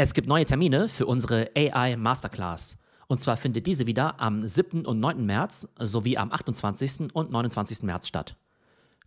Es gibt neue Termine für unsere AI Masterclass. Und zwar findet diese wieder am 7. und 9. März sowie am 28. und 29. März statt.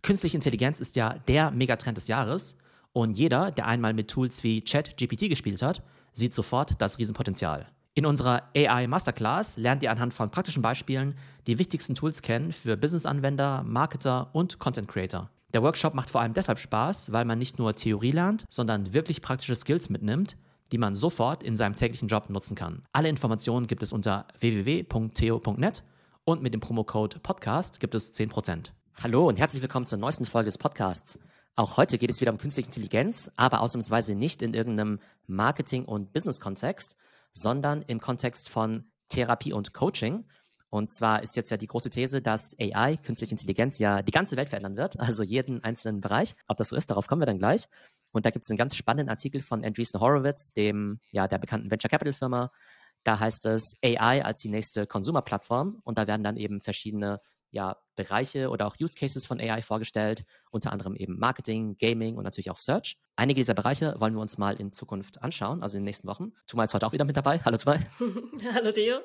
Künstliche Intelligenz ist ja der Megatrend des Jahres und jeder, der einmal mit Tools wie ChatGPT gespielt hat, sieht sofort das Riesenpotenzial. In unserer AI Masterclass lernt ihr anhand von praktischen Beispielen die wichtigsten Tools kennen für Business-Anwender, Marketer und Content Creator. Der Workshop macht vor allem deshalb Spaß, weil man nicht nur Theorie lernt, sondern wirklich praktische Skills mitnimmt, die man sofort in seinem täglichen Job nutzen kann. Alle Informationen gibt es unter www.theo.net und mit dem Promocode Podcast gibt es 10%. Hallo und herzlich willkommen zur neuesten Folge des Podcasts. Auch heute geht es wieder um künstliche Intelligenz, aber ausnahmsweise nicht in irgendeinem Marketing- und Business-Kontext, sondern im Kontext von Therapie und Coaching. Und zwar ist jetzt ja die große These, dass AI, künstliche Intelligenz, ja die ganze Welt verändern wird, also jeden einzelnen Bereich. Ob das so ist, darauf kommen wir dann gleich. Und da gibt es einen ganz spannenden Artikel von Andreessen Horowitz, dem ja der bekannten Venture Capital Firma. Da heißt es AI als die nächste Consumer-Plattform und da werden dann eben verschiedene ja, Bereiche oder auch Use Cases von AI vorgestellt, unter anderem eben Marketing, Gaming und natürlich auch Search. Einige dieser Bereiche wollen wir uns mal in Zukunft anschauen, also in den nächsten Wochen. Tumal ist heute auch wieder mit dabei. Hallo Tumal. Hallo Theo.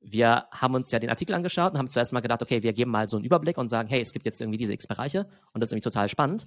Wir haben uns ja den Artikel angeschaut und haben zuerst mal gedacht, okay, wir geben mal so einen Überblick und sagen, hey, es gibt jetzt irgendwie diese X-Bereiche und das ist irgendwie total spannend.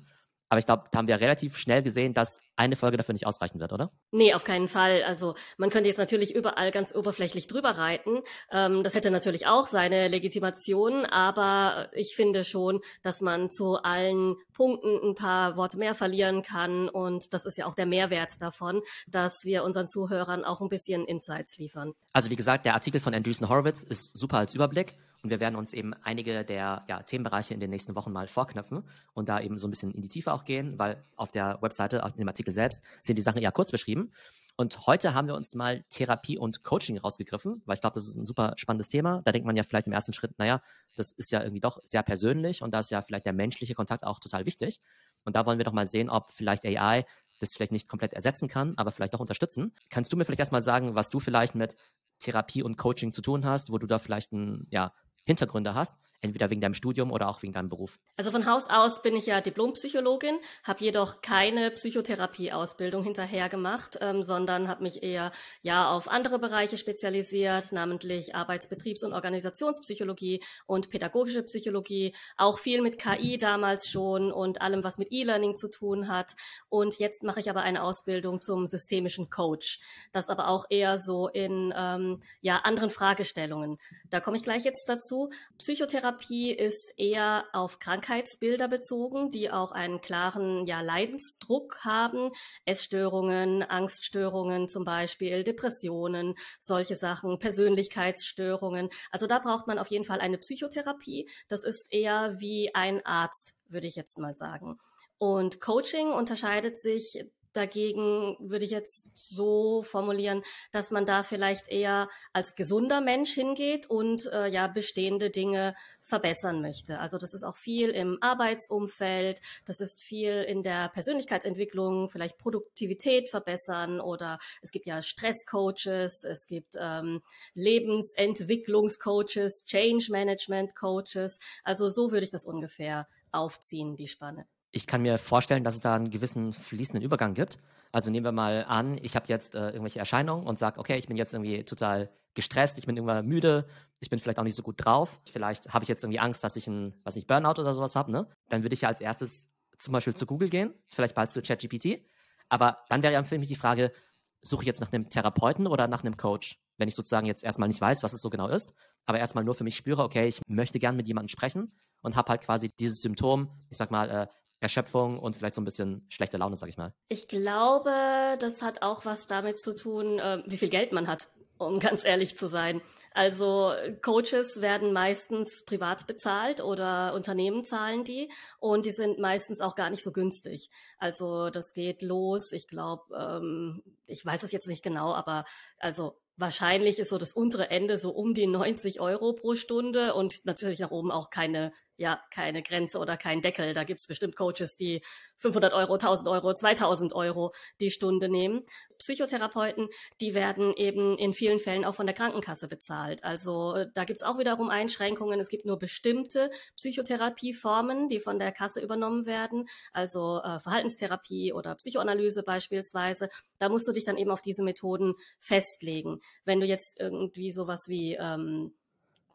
Aber ich glaube, da haben wir relativ schnell gesehen, dass eine Folge dafür nicht ausreichen wird, oder? Nee, auf keinen Fall. Also man könnte jetzt natürlich überall ganz oberflächlich drüber reiten. Ähm, das hätte natürlich auch seine Legitimation, aber ich finde schon, dass man zu allen Punkten ein paar Worte mehr verlieren kann. Und das ist ja auch der Mehrwert davon, dass wir unseren Zuhörern auch ein bisschen Insights liefern. Also wie gesagt, der Artikel von Andreessen Horowitz ist super als Überblick. Und wir werden uns eben einige der ja, Themenbereiche in den nächsten Wochen mal vorknöpfen und da eben so ein bisschen in die Tiefe auch gehen, weil auf der Webseite, auf dem Artikel selbst, sind die Sachen eher kurz beschrieben. Und heute haben wir uns mal Therapie und Coaching rausgegriffen, weil ich glaube, das ist ein super spannendes Thema. Da denkt man ja vielleicht im ersten Schritt, naja, das ist ja irgendwie doch sehr persönlich und da ist ja vielleicht der menschliche Kontakt auch total wichtig. Und da wollen wir doch mal sehen, ob vielleicht AI das vielleicht nicht komplett ersetzen kann, aber vielleicht auch unterstützen. Kannst du mir vielleicht erstmal sagen, was du vielleicht mit Therapie und Coaching zu tun hast, wo du da vielleicht ein ja, Hintergründe hast, entweder wegen deinem Studium oder auch wegen deinem Beruf? Also von Haus aus bin ich ja Diplompsychologin, habe jedoch keine Psychotherapieausbildung hinterher gemacht, ähm, sondern habe mich eher ja auf andere Bereiche spezialisiert, namentlich Arbeits-, Betriebs- und Organisationspsychologie und pädagogische Psychologie, auch viel mit KI damals schon und allem, was mit E-Learning zu tun hat. Und jetzt mache ich aber eine Ausbildung zum systemischen Coach, das aber auch eher so in ähm, ja anderen Fragestellungen. Da komme ich gleich jetzt dazu dazu. Psychotherapie ist eher auf Krankheitsbilder bezogen, die auch einen klaren ja, Leidensdruck haben. Essstörungen, Angststörungen zum Beispiel, Depressionen, solche Sachen, Persönlichkeitsstörungen. Also da braucht man auf jeden Fall eine Psychotherapie. Das ist eher wie ein Arzt, würde ich jetzt mal sagen. Und Coaching unterscheidet sich Dagegen würde ich jetzt so formulieren, dass man da vielleicht eher als gesunder Mensch hingeht und äh, ja bestehende Dinge verbessern möchte. Also das ist auch viel im Arbeitsumfeld, das ist viel in der Persönlichkeitsentwicklung, vielleicht Produktivität verbessern oder es gibt ja Stresscoaches, es gibt ähm, Lebensentwicklungscoaches, Change Management Coaches. Also so würde ich das ungefähr aufziehen, die Spanne ich kann mir vorstellen, dass es da einen gewissen fließenden Übergang gibt. Also nehmen wir mal an, ich habe jetzt äh, irgendwelche Erscheinungen und sage, okay, ich bin jetzt irgendwie total gestresst, ich bin irgendwann müde, ich bin vielleicht auch nicht so gut drauf, vielleicht habe ich jetzt irgendwie Angst, dass ich ein, was nicht, Burnout oder sowas habe, ne? Dann würde ich ja als erstes zum Beispiel zu Google gehen, vielleicht bald zu ChatGPT. Aber dann wäre ja für mich die Frage, suche ich jetzt nach einem Therapeuten oder nach einem Coach? Wenn ich sozusagen jetzt erstmal nicht weiß, was es so genau ist, aber erstmal nur für mich spüre, okay, ich möchte gern mit jemandem sprechen und habe halt quasi dieses Symptom, ich sag mal, äh, Erschöpfung und vielleicht so ein bisschen schlechte Laune, sag ich mal. Ich glaube, das hat auch was damit zu tun, äh, wie viel Geld man hat, um ganz ehrlich zu sein. Also Coaches werden meistens privat bezahlt oder Unternehmen zahlen die und die sind meistens auch gar nicht so günstig. Also das geht los, ich glaube, ähm, ich weiß es jetzt nicht genau, aber also Wahrscheinlich ist so das untere Ende so um die 90 Euro pro Stunde und natürlich nach oben auch keine ja keine Grenze oder keinen Deckel. Da gibt's bestimmt Coaches, die 500 Euro, 1000 Euro, 2000 Euro die Stunde nehmen. Psychotherapeuten, die werden eben in vielen Fällen auch von der Krankenkasse bezahlt. Also äh, da gibt's auch wiederum Einschränkungen. Es gibt nur bestimmte Psychotherapieformen, die von der Kasse übernommen werden, also äh, Verhaltenstherapie oder Psychoanalyse beispielsweise. Da musst du dich dann eben auf diese Methoden festlegen. Wenn du jetzt irgendwie sowas wie ähm,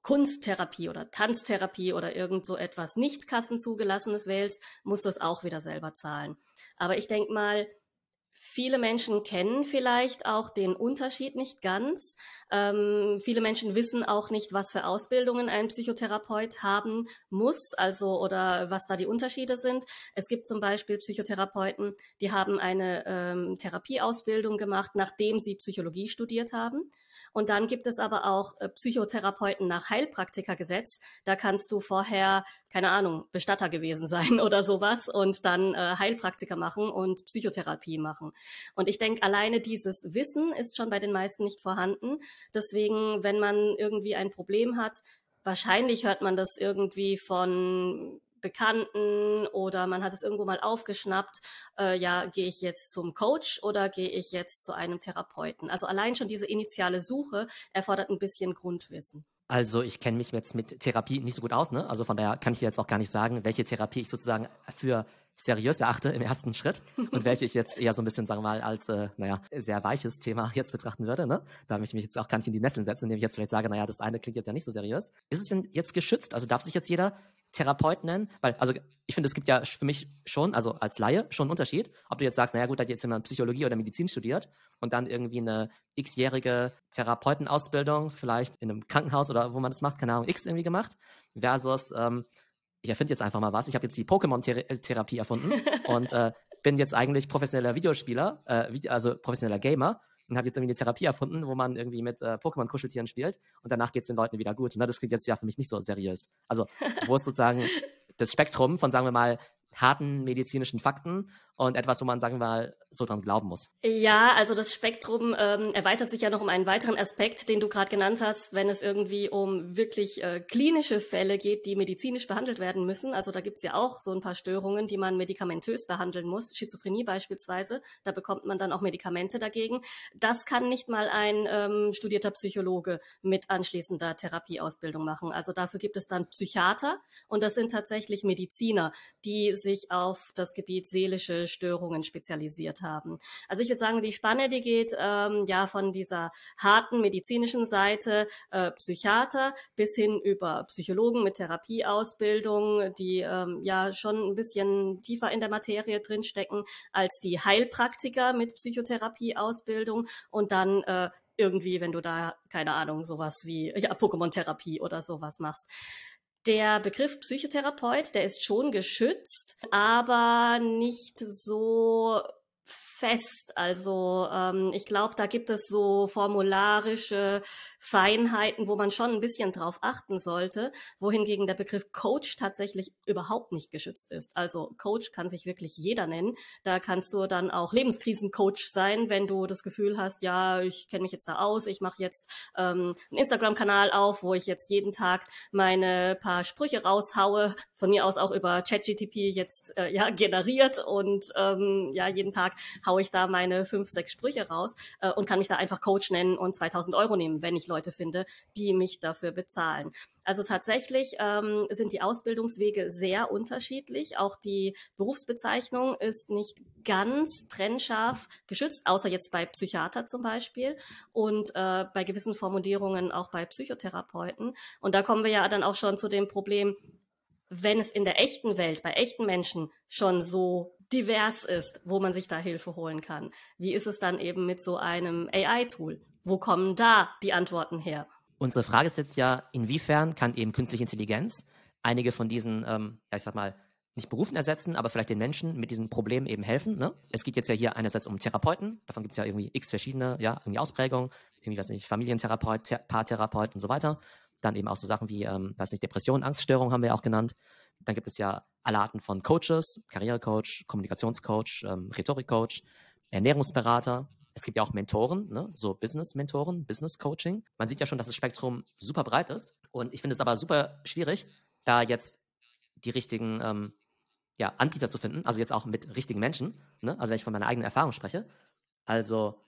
Kunsttherapie oder Tanztherapie oder irgend so etwas nicht kassenzugelassenes wählst, musst du es auch wieder selber zahlen. Aber ich denke mal, Viele Menschen kennen vielleicht auch den Unterschied nicht ganz. Ähm, viele Menschen wissen auch nicht, was für Ausbildungen ein Psychotherapeut haben muss, also oder was da die Unterschiede sind. Es gibt zum Beispiel Psychotherapeuten, die haben eine ähm, Therapieausbildung gemacht, nachdem sie Psychologie studiert haben. Und dann gibt es aber auch äh, Psychotherapeuten nach Heilpraktikergesetz. Da kannst du vorher, keine Ahnung, Bestatter gewesen sein oder sowas und dann äh, Heilpraktiker machen und Psychotherapie machen. Und ich denke, alleine dieses Wissen ist schon bei den meisten nicht vorhanden. Deswegen, wenn man irgendwie ein Problem hat, wahrscheinlich hört man das irgendwie von Bekannten oder man hat es irgendwo mal aufgeschnappt, äh, ja, gehe ich jetzt zum Coach oder gehe ich jetzt zu einem Therapeuten? Also allein schon diese initiale Suche erfordert ein bisschen Grundwissen. Also ich kenne mich jetzt mit Therapie nicht so gut aus, ne? Also von daher kann ich jetzt auch gar nicht sagen, welche Therapie ich sozusagen für seriös erachte im ersten Schritt und welche ich jetzt eher so ein bisschen, sagen wir mal, als, äh, naja, sehr weiches Thema jetzt betrachten würde, ne? Da ich mich jetzt auch gar nicht in die Nesseln setzen, indem ich jetzt vielleicht sage, naja, das eine klingt jetzt ja nicht so seriös. Ist es denn jetzt geschützt? Also darf sich jetzt jeder Therapeut nennen? Weil, also ich finde, es gibt ja für mich schon, also als Laie, schon einen Unterschied, ob du jetzt sagst, naja gut, da hat jetzt jemand Psychologie oder Medizin studiert und dann irgendwie eine x-jährige Therapeutenausbildung, vielleicht in einem Krankenhaus oder wo man das macht, keine Ahnung, x irgendwie gemacht, versus, ähm, ich erfinde jetzt einfach mal was, ich habe jetzt die Pokémon-Therapie erfunden und äh, bin jetzt eigentlich professioneller Videospieler, äh, also professioneller Gamer und habe jetzt irgendwie eine Therapie erfunden, wo man irgendwie mit äh, Pokémon-Kuscheltieren spielt und danach geht es den Leuten wieder gut. Und das klingt jetzt ja für mich nicht so seriös. Also, wo ist sozusagen das Spektrum von, sagen wir mal, harten medizinischen Fakten und etwas, wo man, sagen wir mal, so dran glauben muss. Ja, also das Spektrum ähm, erweitert sich ja noch um einen weiteren Aspekt, den du gerade genannt hast, wenn es irgendwie um wirklich äh, klinische Fälle geht, die medizinisch behandelt werden müssen. Also da gibt's ja auch so ein paar Störungen, die man medikamentös behandeln muss, Schizophrenie beispielsweise, da bekommt man dann auch Medikamente dagegen. Das kann nicht mal ein ähm, studierter Psychologe mit anschließender Therapieausbildung machen. Also dafür gibt es dann Psychiater und das sind tatsächlich Mediziner, die sich auf das Gebiet seelische Störungen spezialisiert haben. Also ich würde sagen, die Spanne, die geht ähm, ja von dieser harten medizinischen Seite äh, Psychiater bis hin über Psychologen mit Therapieausbildung, die ähm, ja schon ein bisschen tiefer in der Materie drinstecken als die Heilpraktiker mit Psychotherapieausbildung und dann äh, irgendwie, wenn du da, keine Ahnung, sowas wie ja, Pokémon-Therapie oder sowas machst. Der Begriff Psychotherapeut, der ist schon geschützt, aber nicht so fest. Also ähm, ich glaube, da gibt es so formularische Feinheiten, wo man schon ein bisschen drauf achten sollte, wohingegen der Begriff Coach tatsächlich überhaupt nicht geschützt ist. Also Coach kann sich wirklich jeder nennen. Da kannst du dann auch Lebenskrisencoach sein, wenn du das Gefühl hast, ja, ich kenne mich jetzt da aus, ich mache jetzt ähm, einen Instagram-Kanal auf, wo ich jetzt jeden Tag meine paar Sprüche raushaue, von mir aus auch über ChatGTP jetzt äh, ja generiert und ähm, ja jeden Tag haue ich da meine fünf, sechs Sprüche raus äh, und kann mich da einfach Coach nennen und 2000 Euro nehmen, wenn ich Leute finde, die mich dafür bezahlen. Also tatsächlich ähm, sind die Ausbildungswege sehr unterschiedlich. Auch die Berufsbezeichnung ist nicht ganz trennscharf geschützt, außer jetzt bei Psychiater zum Beispiel und äh, bei gewissen Formulierungen auch bei Psychotherapeuten. Und da kommen wir ja dann auch schon zu dem Problem, wenn es in der echten Welt, bei echten Menschen schon so divers ist, wo man sich da Hilfe holen kann. Wie ist es dann eben mit so einem AI-Tool? Wo kommen da die Antworten her? Unsere Frage ist jetzt ja, inwiefern kann eben künstliche Intelligenz einige von diesen, ähm, ja, ich sag mal, nicht Berufen ersetzen, aber vielleicht den Menschen mit diesen Problemen eben helfen. Ne? Es geht jetzt ja hier einerseits um Therapeuten, davon gibt es ja irgendwie x verschiedene, ja, irgendwie Ausprägungen, irgendwie, weiß nicht, Familientherapeut, Thera Paartherapeut und so weiter. Dann eben auch so Sachen wie, ähm, weiß nicht, Depression, Angststörung haben wir auch genannt. Dann gibt es ja alle Arten von Coaches, Karrierecoach, Kommunikationscoach, ähm, Rhetorikcoach, Ernährungsberater, es gibt ja auch Mentoren, ne? so Business-Mentoren, Business-Coaching. Man sieht ja schon, dass das Spektrum super breit ist. Und ich finde es aber super schwierig, da jetzt die richtigen ähm, ja, Anbieter zu finden, also jetzt auch mit richtigen Menschen, ne? also wenn ich von meiner eigenen Erfahrung spreche. Also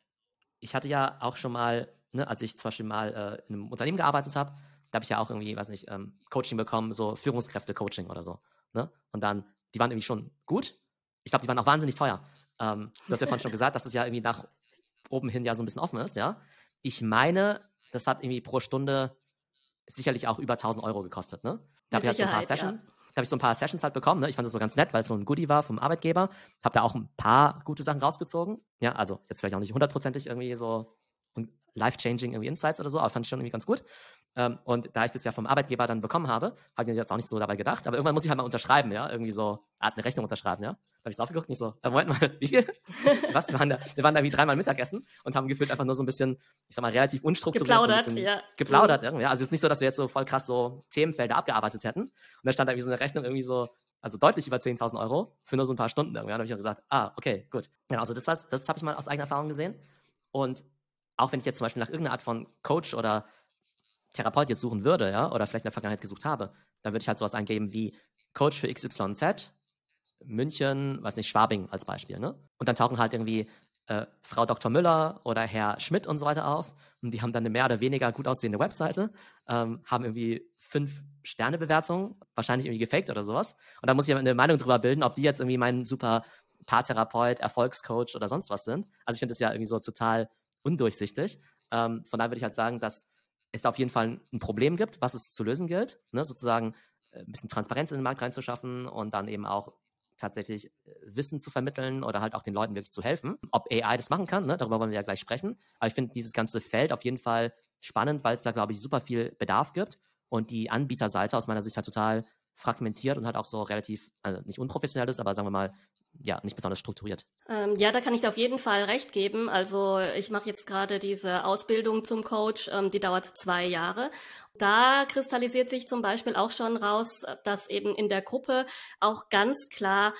ich hatte ja auch schon mal, ne, als ich zum Beispiel mal äh, in einem Unternehmen gearbeitet habe, da habe ich ja auch irgendwie, weiß nicht, ähm, Coaching bekommen, so Führungskräfte-Coaching oder so. Ne? Und dann, die waren irgendwie schon gut. Ich glaube, die waren auch wahnsinnig teuer. Ähm, du hast ja vorhin schon gesagt, dass es ja irgendwie nach oben hin ja so ein bisschen offen ist, ja. Ich meine, das hat irgendwie pro Stunde sicherlich auch über 1000 Euro gekostet, ne? Da habe ich halt so ein paar Sessions, ja. da habe ich so ein paar Sessions halt bekommen, ne? Ich fand das so ganz nett, weil es so ein Goodie war vom Arbeitgeber. Habe da auch ein paar gute Sachen rausgezogen. Ja, also jetzt vielleicht auch nicht hundertprozentig irgendwie so life-changing irgendwie Insights oder so, aber fand ich schon irgendwie ganz gut. Ähm, und da ich das ja vom Arbeitgeber dann bekommen habe, habe ich mir jetzt auch nicht so dabei gedacht. Aber irgendwann muss ich halt mal unterschreiben, ja, irgendwie so, Art eine Rechnung unterschreiben, ja. Da habe ich drauf geguckt und ich so, äh, Moment mal, wie viel? Was? Wir waren, da, wir waren da wie dreimal Mittagessen und haben gefühlt einfach nur so ein bisschen, ich sag mal, relativ unstrukturiert. Geplaudert, so ja. Geplaudert irgendwie. Ja. Also jetzt nicht so, dass wir jetzt so voll krass so Themenfelder abgearbeitet hätten. Und da stand da irgendwie so eine Rechnung irgendwie so, also deutlich über 10.000 Euro für nur so ein paar Stunden irgendwie. Da habe ich auch gesagt, ah, okay, gut. Ja, also das, das, das habe ich mal aus eigener Erfahrung gesehen. Und auch wenn ich jetzt zum Beispiel nach irgendeiner Art von Coach oder Therapeut jetzt suchen würde, ja, oder vielleicht in der Vergangenheit gesucht habe, dann würde ich halt sowas eingeben wie Coach für XYZ, München, weiß nicht, Schwabing als Beispiel, ne? Und dann tauchen halt irgendwie äh, Frau Dr. Müller oder Herr Schmidt und so weiter auf. Und die haben dann eine mehr oder weniger gut aussehende Webseite, ähm, haben irgendwie fünf Sterne-Bewertungen, wahrscheinlich irgendwie gefaked oder sowas. Und da muss ich eine Meinung drüber bilden, ob die jetzt irgendwie mein super Paartherapeut, Erfolgscoach oder sonst was sind. Also ich finde das ja irgendwie so total undurchsichtig. Ähm, von daher würde ich halt sagen, dass es da auf jeden Fall ein Problem gibt, was es zu lösen gilt. Ne? Sozusagen äh, ein bisschen Transparenz in den Markt reinzuschaffen und dann eben auch tatsächlich äh, Wissen zu vermitteln oder halt auch den Leuten wirklich zu helfen. Ob AI das machen kann, ne? darüber wollen wir ja gleich sprechen. Aber ich finde dieses ganze Feld auf jeden Fall spannend, weil es da, glaube ich, super viel Bedarf gibt und die Anbieterseite aus meiner Sicht halt total fragmentiert und halt auch so relativ, also nicht unprofessionell ist, aber sagen wir mal, ja, nicht besonders strukturiert. Ähm, ja, da kann ich dir auf jeden Fall recht geben. Also ich mache jetzt gerade diese Ausbildung zum Coach, ähm, die dauert zwei Jahre. Da kristallisiert sich zum Beispiel auch schon raus, dass eben in der Gruppe auch ganz klar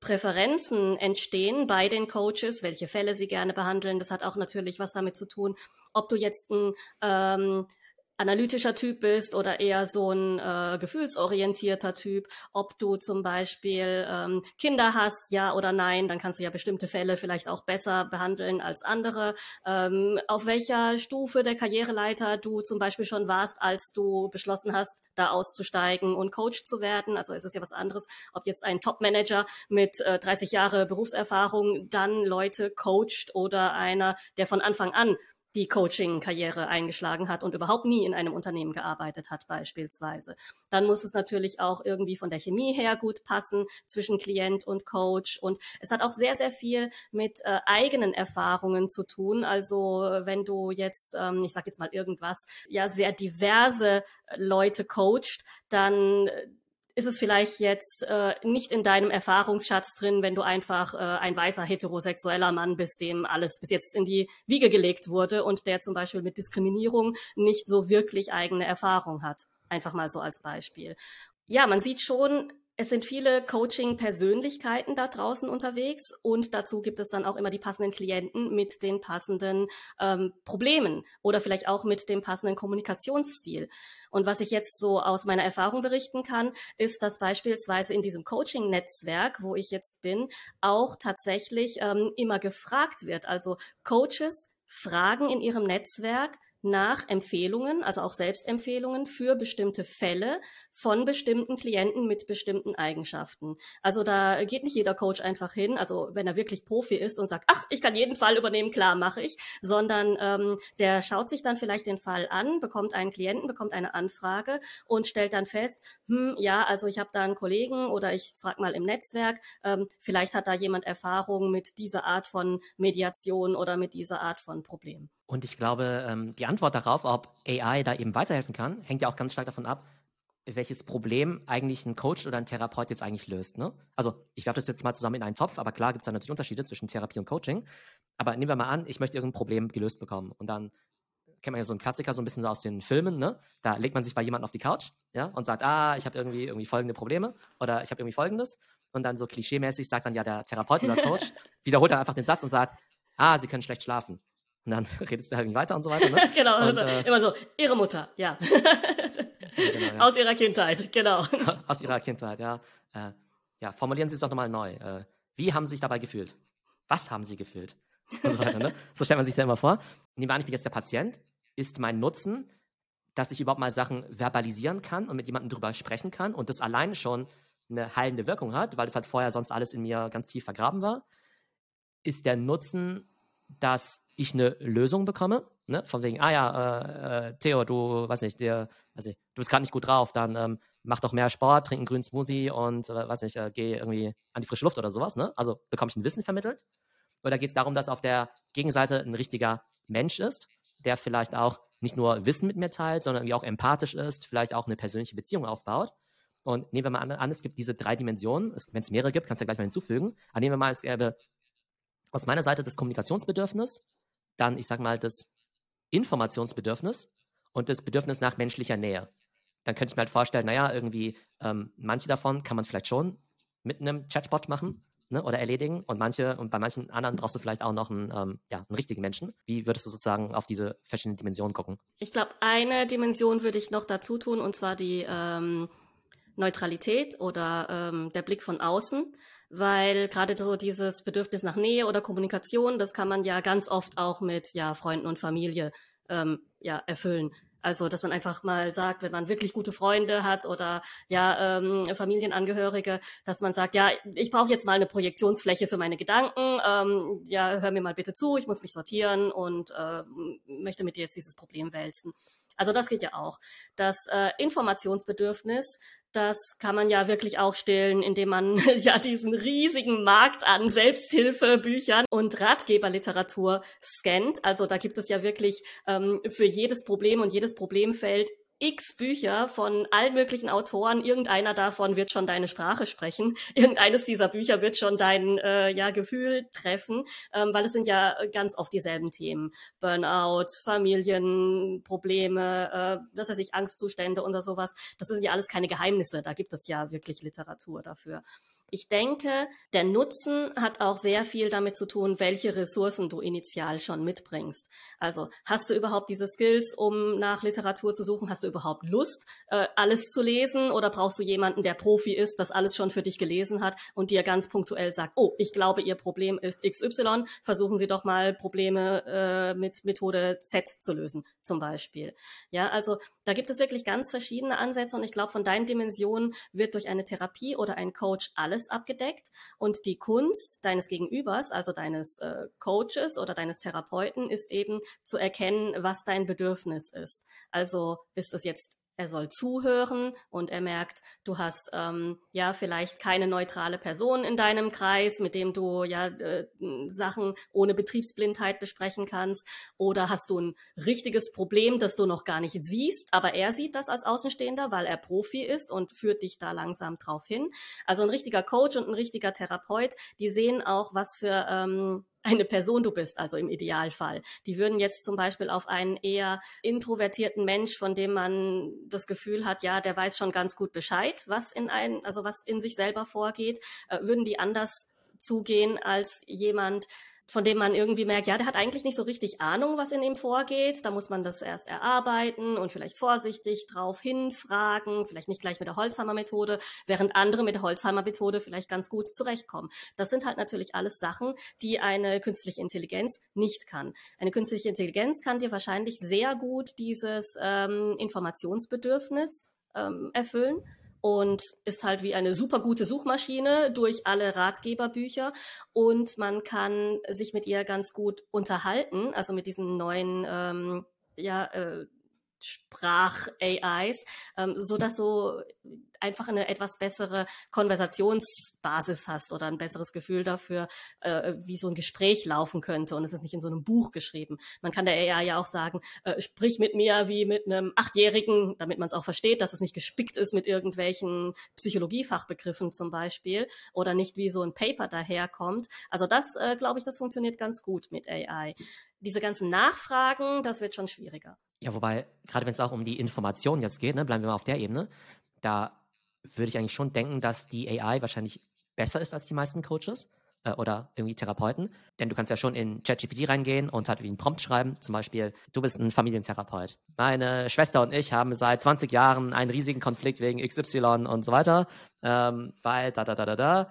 Präferenzen entstehen bei den Coaches, welche Fälle sie gerne behandeln. Das hat auch natürlich was damit zu tun, ob du jetzt ein ähm, analytischer Typ bist oder eher so ein äh, gefühlsorientierter Typ, ob du zum Beispiel ähm, Kinder hast, ja oder nein, dann kannst du ja bestimmte Fälle vielleicht auch besser behandeln als andere. Ähm, auf welcher Stufe der Karriereleiter du zum Beispiel schon warst, als du beschlossen hast, da auszusteigen und Coach zu werden. Also es ist ja was anderes, ob jetzt ein Top-Manager mit äh, 30 Jahre Berufserfahrung dann Leute coacht oder einer, der von Anfang an die Coaching-Karriere eingeschlagen hat und überhaupt nie in einem Unternehmen gearbeitet hat beispielsweise. Dann muss es natürlich auch irgendwie von der Chemie her gut passen zwischen Klient und Coach. Und es hat auch sehr, sehr viel mit äh, eigenen Erfahrungen zu tun. Also wenn du jetzt, ähm, ich sage jetzt mal irgendwas, ja sehr diverse Leute coacht, dann äh, ist es vielleicht jetzt äh, nicht in deinem Erfahrungsschatz drin, wenn du einfach äh, ein weißer heterosexueller Mann bist, dem alles bis jetzt in die Wiege gelegt wurde und der zum Beispiel mit Diskriminierung nicht so wirklich eigene Erfahrung hat. Einfach mal so als Beispiel. Ja, man sieht schon, es sind viele Coaching-Persönlichkeiten da draußen unterwegs und dazu gibt es dann auch immer die passenden Klienten mit den passenden ähm, Problemen oder vielleicht auch mit dem passenden Kommunikationsstil. Und was ich jetzt so aus meiner Erfahrung berichten kann, ist, dass beispielsweise in diesem Coaching-Netzwerk, wo ich jetzt bin, auch tatsächlich ähm, immer gefragt wird. Also Coaches fragen in ihrem Netzwerk, nach Empfehlungen, also auch Selbstempfehlungen für bestimmte Fälle von bestimmten Klienten mit bestimmten Eigenschaften. Also da geht nicht jeder Coach einfach hin, also wenn er wirklich Profi ist und sagt, ach, ich kann jeden Fall übernehmen, klar, mache ich, sondern ähm, der schaut sich dann vielleicht den Fall an, bekommt einen Klienten, bekommt eine Anfrage und stellt dann fest, hm, ja, also ich habe da einen Kollegen oder ich frage mal im Netzwerk, ähm, vielleicht hat da jemand Erfahrung mit dieser Art von Mediation oder mit dieser Art von Problem. Und ich glaube, ähm, die Antwort darauf, ob AI da eben weiterhelfen kann, hängt ja auch ganz stark davon ab, welches Problem eigentlich ein Coach oder ein Therapeut jetzt eigentlich löst. Ne? Also ich werfe das jetzt mal zusammen in einen Topf, aber klar gibt es da natürlich Unterschiede zwischen Therapie und Coaching. Aber nehmen wir mal an, ich möchte irgendein Problem gelöst bekommen. Und dann kennt man ja so einen Klassiker so ein bisschen so aus den Filmen, ne? Da legt man sich bei jemandem auf die Couch, ja, und sagt, ah, ich habe irgendwie irgendwie folgende Probleme oder ich habe irgendwie folgendes. Und dann so klischeemäßig sagt dann ja der Therapeut oder Coach, wiederholt er einfach den Satz und sagt, ah, sie können schlecht schlafen. Und dann redest du halt weiter und so weiter. Ne? genau, und, also, äh, immer so, ihre Mutter, ja. genau, ja. Aus ihrer Kindheit, genau. Aus ihrer Kindheit, ja. Äh, ja, formulieren Sie es doch nochmal neu. Äh, wie haben Sie sich dabei gefühlt? Was haben Sie gefühlt? Und so weiter, ne? So stellt man sich das immer vor. Nehmen wir an, ich bin jetzt der Patient. Ist mein Nutzen, dass ich überhaupt mal Sachen verbalisieren kann und mit jemandem drüber sprechen kann und das alleine schon eine heilende Wirkung hat, weil es halt vorher sonst alles in mir ganz tief vergraben war? Ist der Nutzen, dass ich eine Lösung bekomme? Ne? Von wegen, ah ja, äh, äh, Theo, du, weiß nicht, dir, weiß nicht, du bist gerade nicht gut drauf, dann ähm, mach doch mehr Sport, trink einen grünen Smoothie und, äh, weiß nicht, äh, geh irgendwie an die frische Luft oder sowas. Ne? Also bekomme ich ein Wissen vermittelt? Oder geht es darum, dass auf der Gegenseite ein richtiger Mensch ist, der vielleicht auch nicht nur Wissen mit mir teilt, sondern irgendwie auch empathisch ist, vielleicht auch eine persönliche Beziehung aufbaut? Und nehmen wir mal an, es gibt diese drei Dimensionen. Wenn es mehrere gibt, kannst du ja gleich mal hinzufügen. Aber nehmen wir mal, es gäbe aus meiner Seite das Kommunikationsbedürfnis, dann, ich sag mal, das Informationsbedürfnis und das Bedürfnis nach menschlicher Nähe. Dann könnte ich mir halt vorstellen, naja, irgendwie, ähm, manche davon kann man vielleicht schon mit einem Chatbot machen ne, oder erledigen und manche, und bei manchen anderen brauchst du vielleicht auch noch einen, ähm, ja, einen richtigen Menschen. Wie würdest du sozusagen auf diese verschiedenen Dimensionen gucken? Ich glaube, eine Dimension würde ich noch dazu tun, und zwar die ähm, Neutralität oder ähm, der Blick von außen weil gerade so dieses Bedürfnis nach Nähe oder Kommunikation, das kann man ja ganz oft auch mit ja Freunden und Familie ähm, ja erfüllen. Also, dass man einfach mal sagt, wenn man wirklich gute Freunde hat oder ja ähm, Familienangehörige, dass man sagt, ja, ich brauche jetzt mal eine Projektionsfläche für meine Gedanken. Ähm, ja, hör mir mal bitte zu, ich muss mich sortieren und äh, möchte mit dir jetzt dieses Problem wälzen. Also das geht ja auch. Das äh, Informationsbedürfnis, das kann man ja wirklich auch stillen, indem man ja diesen riesigen Markt an Selbsthilfebüchern und Ratgeberliteratur scannt. Also da gibt es ja wirklich ähm, für jedes Problem und jedes Problemfeld x Bücher von allen möglichen Autoren. Irgendeiner davon wird schon deine Sprache sprechen. Irgendeines dieser Bücher wird schon dein äh, ja, Gefühl treffen, ähm, weil es sind ja ganz oft dieselben Themen. Burnout, Familienprobleme, äh, was weiß ich, Angstzustände und sowas. Das sind ja alles keine Geheimnisse. Da gibt es ja wirklich Literatur dafür. Ich denke, der Nutzen hat auch sehr viel damit zu tun, welche Ressourcen du initial schon mitbringst. Also hast du überhaupt diese Skills, um nach Literatur zu suchen? Hast du überhaupt Lust, äh, alles zu lesen? Oder brauchst du jemanden, der Profi ist, das alles schon für dich gelesen hat und dir ganz punktuell sagt, oh, ich glaube, Ihr Problem ist XY, versuchen Sie doch mal Probleme äh, mit Methode Z zu lösen, zum Beispiel. Ja, also da gibt es wirklich ganz verschiedene Ansätze und ich glaube, von deinen Dimensionen wird durch eine Therapie oder ein Coach alles alles abgedeckt und die Kunst deines Gegenübers, also deines äh, Coaches oder deines Therapeuten, ist eben zu erkennen, was dein Bedürfnis ist. Also ist es jetzt er soll zuhören und er merkt, du hast ähm, ja vielleicht keine neutrale Person in deinem Kreis, mit dem du ja äh, Sachen ohne Betriebsblindheit besprechen kannst. Oder hast du ein richtiges Problem, das du noch gar nicht siehst, aber er sieht das als Außenstehender, weil er Profi ist und führt dich da langsam drauf hin. Also ein richtiger Coach und ein richtiger Therapeut, die sehen auch, was für ähm, eine Person du bist, also im Idealfall. Die würden jetzt zum Beispiel auf einen eher introvertierten Mensch, von dem man das Gefühl hat, ja, der weiß schon ganz gut Bescheid, was in ein, also was in sich selber vorgeht, äh, würden die anders zugehen als jemand, von dem man irgendwie merkt, ja, der hat eigentlich nicht so richtig Ahnung, was in ihm vorgeht. Da muss man das erst erarbeiten und vielleicht vorsichtig drauf hinfragen, vielleicht nicht gleich mit der Holzhammer-Methode, während andere mit der Holzhammer-Methode vielleicht ganz gut zurechtkommen. Das sind halt natürlich alles Sachen, die eine künstliche Intelligenz nicht kann. Eine künstliche Intelligenz kann dir wahrscheinlich sehr gut dieses ähm, Informationsbedürfnis ähm, erfüllen und ist halt wie eine super gute Suchmaschine durch alle Ratgeberbücher. Und man kann sich mit ihr ganz gut unterhalten, also mit diesen neuen ähm, ja, äh, Sprach-AIs, ähm, so dass du einfach eine etwas bessere Konversationsbasis hast oder ein besseres Gefühl dafür, äh, wie so ein Gespräch laufen könnte. Und es ist nicht in so einem Buch geschrieben. Man kann der AI ja auch sagen, äh, sprich mit mir wie mit einem Achtjährigen, damit man es auch versteht, dass es nicht gespickt ist mit irgendwelchen Psychologiefachbegriffen zum Beispiel oder nicht wie so ein Paper daherkommt. Also das, äh, glaube ich, das funktioniert ganz gut mit AI. Diese ganzen Nachfragen, das wird schon schwieriger. Ja, wobei, gerade wenn es auch um die Information jetzt geht, ne, bleiben wir mal auf der Ebene, da würde ich eigentlich schon denken, dass die AI wahrscheinlich besser ist als die meisten Coaches. äh, oder irgendwie Therapeuten. Denn du kannst ja schon in ChatGPT reingehen und halt wie einen Prompt schreiben. Zum Beispiel, du bist ein Familientherapeut. Meine Schwester und ich haben seit 20 Jahren einen riesigen Konflikt wegen XY und so weiter, ähm, weil da, da, da, da, da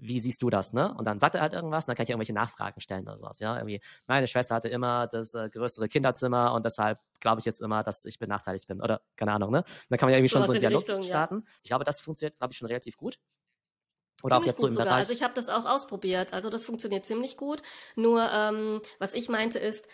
wie siehst du das, ne? Und dann sagt er halt irgendwas und dann kann ich irgendwelche Nachfragen stellen oder sowas, ja? Irgendwie, meine Schwester hatte immer das äh, größere Kinderzimmer und deshalb glaube ich jetzt immer, dass ich benachteiligt bin oder keine Ahnung, ne? Und dann kann man ja irgendwie so schon so einen Dialog Richtung, starten. Ja. Ich glaube, das funktioniert, glaube ich, schon relativ gut. Oder ziemlich auch jetzt so im sogar. Bereich. Also ich habe das auch ausprobiert. Also das funktioniert ziemlich gut. Nur ähm, was ich meinte ist,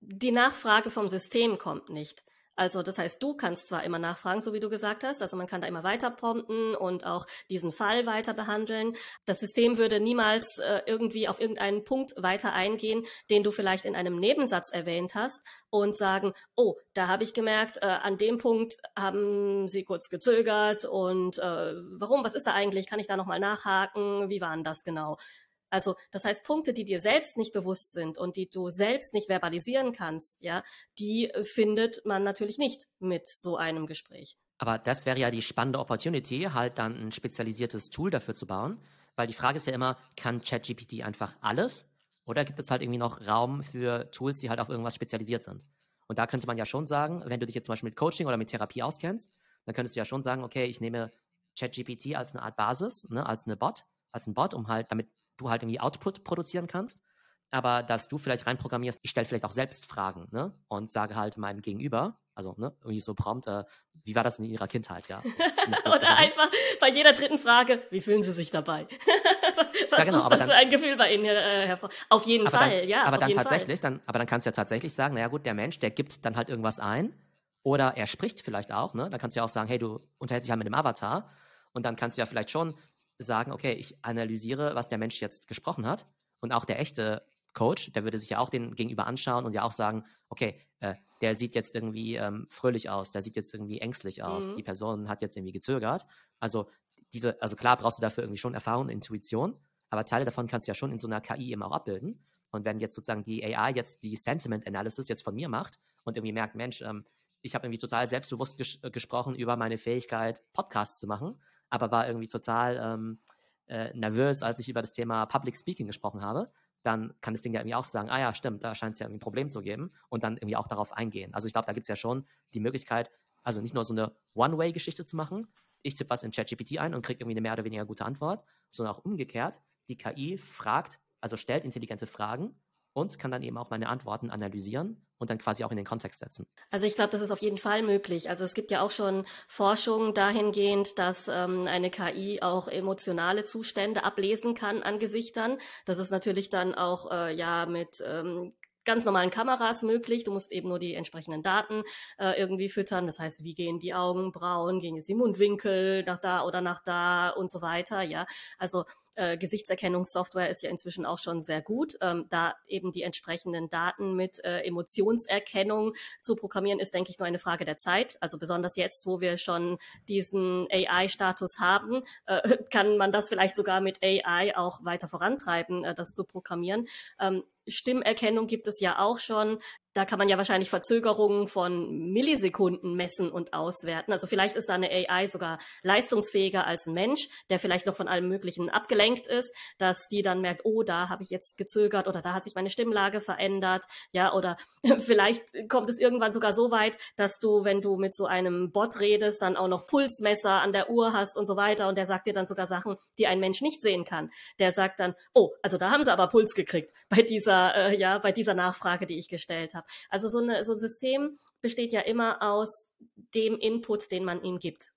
die Nachfrage vom System kommt nicht. Also das heißt, du kannst zwar immer nachfragen, so wie du gesagt hast, also man kann da immer weiter prompten und auch diesen Fall weiter behandeln. Das System würde niemals äh, irgendwie auf irgendeinen Punkt weiter eingehen, den du vielleicht in einem Nebensatz erwähnt hast und sagen, oh, da habe ich gemerkt, äh, an dem Punkt haben sie kurz gezögert und äh, warum, was ist da eigentlich? Kann ich da nochmal nachhaken? Wie war denn das genau? Also das heißt, Punkte, die dir selbst nicht bewusst sind und die du selbst nicht verbalisieren kannst, ja, die äh, findet man natürlich nicht mit so einem Gespräch. Aber das wäre ja die spannende Opportunity, halt dann ein spezialisiertes Tool dafür zu bauen. Weil die Frage ist ja immer, kann ChatGPT einfach alles? Oder gibt es halt irgendwie noch Raum für Tools, die halt auf irgendwas spezialisiert sind? Und da könnte man ja schon sagen, wenn du dich jetzt zum Beispiel mit Coaching oder mit Therapie auskennst, dann könntest du ja schon sagen, okay, ich nehme ChatGPT als eine Art Basis, ne, als eine Bot, als ein Bot, um halt, damit du halt irgendwie Output produzieren kannst, aber dass du vielleicht reinprogrammierst, ich stelle vielleicht auch selbst Fragen ne? und sage halt meinem Gegenüber, also ne, irgendwie so prompt, äh, wie war das in ihrer Kindheit, ja. Oder einfach bei jeder dritten Frage, wie fühlen sie sich dabei? was ja, genau, aber dann, für ein Gefühl bei ihnen äh, hervor? Auf jeden Fall, dann, ja. Aber dann tatsächlich, dann, aber dann kannst du ja tatsächlich sagen, naja gut, der Mensch, der gibt dann halt irgendwas ein oder er spricht vielleicht auch, ne? Dann kannst du ja auch sagen, hey, du unterhältst dich halt mit dem Avatar und dann kannst du ja vielleicht schon sagen, okay, ich analysiere, was der Mensch jetzt gesprochen hat. Und auch der echte Coach, der würde sich ja auch den Gegenüber anschauen und ja auch sagen, okay, äh, der sieht jetzt irgendwie ähm, fröhlich aus, der sieht jetzt irgendwie ängstlich aus, mhm. die Person hat jetzt irgendwie gezögert. Also diese, also klar brauchst du dafür irgendwie schon Erfahrung, Intuition, aber Teile davon kannst du ja schon in so einer KI eben auch abbilden. Und wenn jetzt sozusagen die AI jetzt die Sentiment Analysis jetzt von mir macht und irgendwie merkt, Mensch, ähm, ich habe irgendwie total selbstbewusst ges gesprochen über meine Fähigkeit, Podcasts zu machen, aber war irgendwie total ähm, äh, nervös, als ich über das Thema Public Speaking gesprochen habe, dann kann das Ding ja irgendwie auch sagen, ah ja, stimmt, da scheint es ja irgendwie ein Problem zu geben und dann irgendwie auch darauf eingehen. Also ich glaube, da gibt es ja schon die Möglichkeit, also nicht nur so eine One-Way-Geschichte zu machen, ich tippe was in ChatGPT ein und kriege irgendwie eine mehr oder weniger gute Antwort, sondern auch umgekehrt, die KI fragt, also stellt intelligente Fragen und kann dann eben auch meine Antworten analysieren und dann quasi auch in den Kontext setzen. Also ich glaube, das ist auf jeden Fall möglich. Also es gibt ja auch schon Forschung dahingehend, dass ähm, eine KI auch emotionale Zustände ablesen kann an Gesichtern. Das ist natürlich dann auch äh, ja mit ähm, ganz normalen Kameras möglich. Du musst eben nur die entsprechenden Daten äh, irgendwie füttern. Das heißt, wie gehen die Augenbrauen, gehen jetzt die Mundwinkel nach da oder nach da und so weiter. Ja, also äh, Gesichtserkennungssoftware ist ja inzwischen auch schon sehr gut. Ähm, da eben die entsprechenden Daten mit äh, Emotionserkennung zu programmieren, ist, denke ich, nur eine Frage der Zeit. Also besonders jetzt, wo wir schon diesen AI-Status haben, äh, kann man das vielleicht sogar mit AI auch weiter vorantreiben, äh, das zu programmieren. Ähm, Stimmerkennung gibt es ja auch schon. Da kann man ja wahrscheinlich Verzögerungen von Millisekunden messen und auswerten. Also vielleicht ist da eine AI sogar leistungsfähiger als ein Mensch, der vielleicht noch von allem Möglichen abgelenkt ist, dass die dann merkt, oh, da habe ich jetzt gezögert oder da hat sich meine Stimmlage verändert. Ja, oder vielleicht kommt es irgendwann sogar so weit, dass du, wenn du mit so einem Bot redest, dann auch noch Pulsmesser an der Uhr hast und so weiter. Und der sagt dir dann sogar Sachen, die ein Mensch nicht sehen kann. Der sagt dann, oh, also da haben sie aber Puls gekriegt bei dieser, äh, ja, bei dieser Nachfrage, die ich gestellt habe. Also so, eine, so ein System besteht ja immer aus dem Input, den man ihm gibt.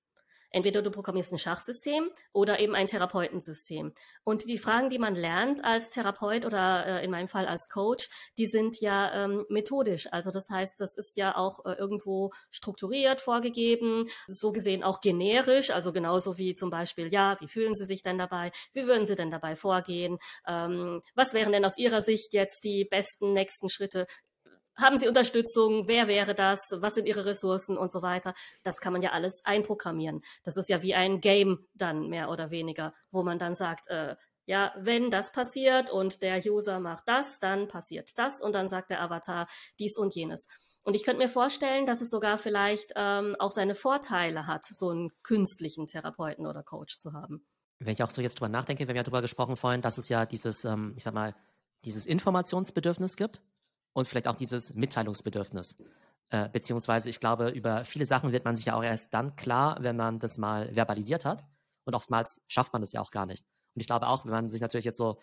Entweder du programmierst ein Schachsystem oder eben ein Therapeutensystem. Und die Fragen, die man lernt als Therapeut oder äh, in meinem Fall als Coach, die sind ja ähm, methodisch. Also das heißt, das ist ja auch äh, irgendwo strukturiert, vorgegeben, so gesehen auch generisch. Also genauso wie zum Beispiel, ja, wie fühlen Sie sich denn dabei? Wie würden Sie denn dabei vorgehen? Ähm, was wären denn aus Ihrer Sicht jetzt die besten nächsten Schritte? Haben Sie Unterstützung? Wer wäre das? Was sind Ihre Ressourcen und so weiter? Das kann man ja alles einprogrammieren. Das ist ja wie ein Game dann mehr oder weniger, wo man dann sagt, äh, ja, wenn das passiert und der User macht das, dann passiert das und dann sagt der Avatar dies und jenes. Und ich könnte mir vorstellen, dass es sogar vielleicht ähm, auch seine Vorteile hat, so einen künstlichen Therapeuten oder Coach zu haben. Wenn ich auch so jetzt drüber nachdenke, wir haben ja drüber gesprochen vorhin, dass es ja dieses, ähm, ich sag mal, dieses Informationsbedürfnis gibt und vielleicht auch dieses Mitteilungsbedürfnis. Äh, beziehungsweise, ich glaube, über viele Sachen wird man sich ja auch erst dann klar, wenn man das mal verbalisiert hat. Und oftmals schafft man das ja auch gar nicht. Und ich glaube auch, wenn man sich natürlich jetzt so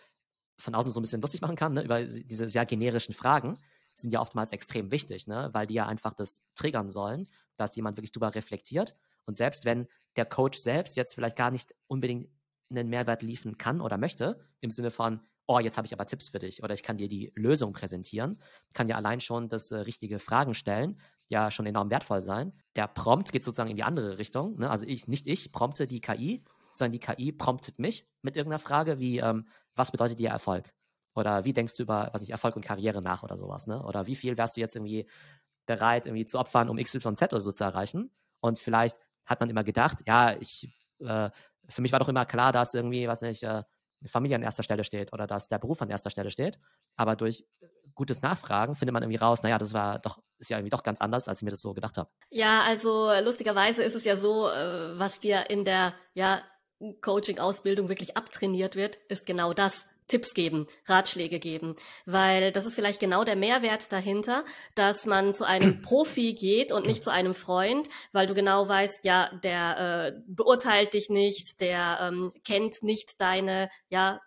von außen so ein bisschen lustig machen kann, ne, über diese sehr generischen Fragen, sind ja oftmals extrem wichtig, ne, weil die ja einfach das triggern sollen, dass jemand wirklich drüber reflektiert. Und selbst wenn der Coach selbst jetzt vielleicht gar nicht unbedingt einen Mehrwert liefern kann oder möchte, im Sinne von, oh, jetzt habe ich aber Tipps für dich oder ich kann dir die Lösung präsentieren, kann ja allein schon das äh, richtige Fragen stellen, ja schon enorm wertvoll sein. Der Prompt geht sozusagen in die andere Richtung. Ne? Also ich, nicht ich prompte die KI, sondern die KI promptet mich mit irgendeiner Frage wie, ähm, was bedeutet dir Erfolg? Oder wie denkst du über, was ich, Erfolg und Karriere nach oder sowas, ne? Oder wie viel wärst du jetzt irgendwie bereit, irgendwie zu opfern, um XYZ oder so zu erreichen? Und vielleicht hat man immer gedacht, ja, ich, äh, für mich war doch immer klar, dass irgendwie, was nicht, äh, Familie an erster Stelle steht oder dass der Beruf an erster Stelle steht. Aber durch gutes Nachfragen findet man irgendwie raus, naja, das war doch, ist ja irgendwie doch ganz anders, als ich mir das so gedacht habe. Ja, also lustigerweise ist es ja so, äh, was dir in der ja, Coaching-Ausbildung wirklich abtrainiert wird, ist genau das. Tipps geben, Ratschläge geben, weil das ist vielleicht genau der Mehrwert dahinter, dass man zu einem Profi geht und nicht zu einem Freund, weil du genau weißt, ja, der äh, beurteilt dich nicht, der ähm, kennt nicht deine ja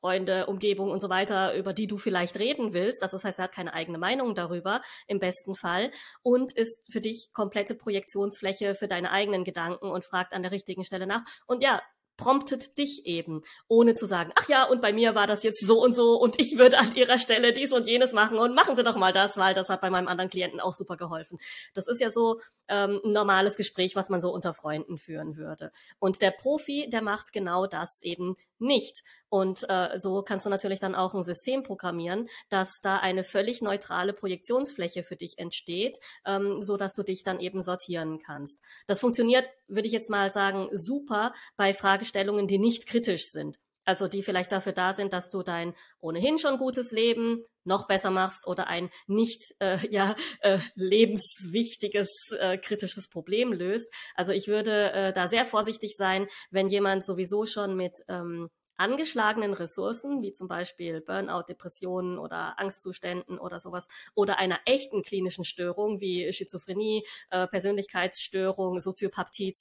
Freunde, Umgebung und so weiter, über die du vielleicht reden willst. Also das heißt, er hat keine eigene Meinung darüber, im besten Fall, und ist für dich komplette Projektionsfläche für deine eigenen Gedanken und fragt an der richtigen Stelle nach. Und ja, promptet dich eben, ohne zu sagen, ach ja, und bei mir war das jetzt so und so und ich würde an ihrer Stelle dies und jenes machen und machen Sie doch mal das, weil das hat bei meinem anderen Klienten auch super geholfen. Das ist ja so ähm, ein normales Gespräch, was man so unter Freunden führen würde. Und der Profi, der macht genau das eben nicht. Und äh, so kannst du natürlich dann auch ein System programmieren, dass da eine völlig neutrale Projektionsfläche für dich entsteht, ähm, so dass du dich dann eben sortieren kannst. Das funktioniert, würde ich jetzt mal sagen, super bei Fragestellungen, die nicht kritisch sind. Also die vielleicht dafür da sind, dass du dein ohnehin schon gutes Leben noch besser machst oder ein nicht äh, ja äh, lebenswichtiges äh, kritisches Problem löst. Also ich würde äh, da sehr vorsichtig sein, wenn jemand sowieso schon mit ähm, angeschlagenen Ressourcen, wie zum Beispiel Burnout, Depressionen oder Angstzuständen oder sowas, oder einer echten klinischen Störung wie Schizophrenie, äh, Persönlichkeitsstörung, Soziopathie,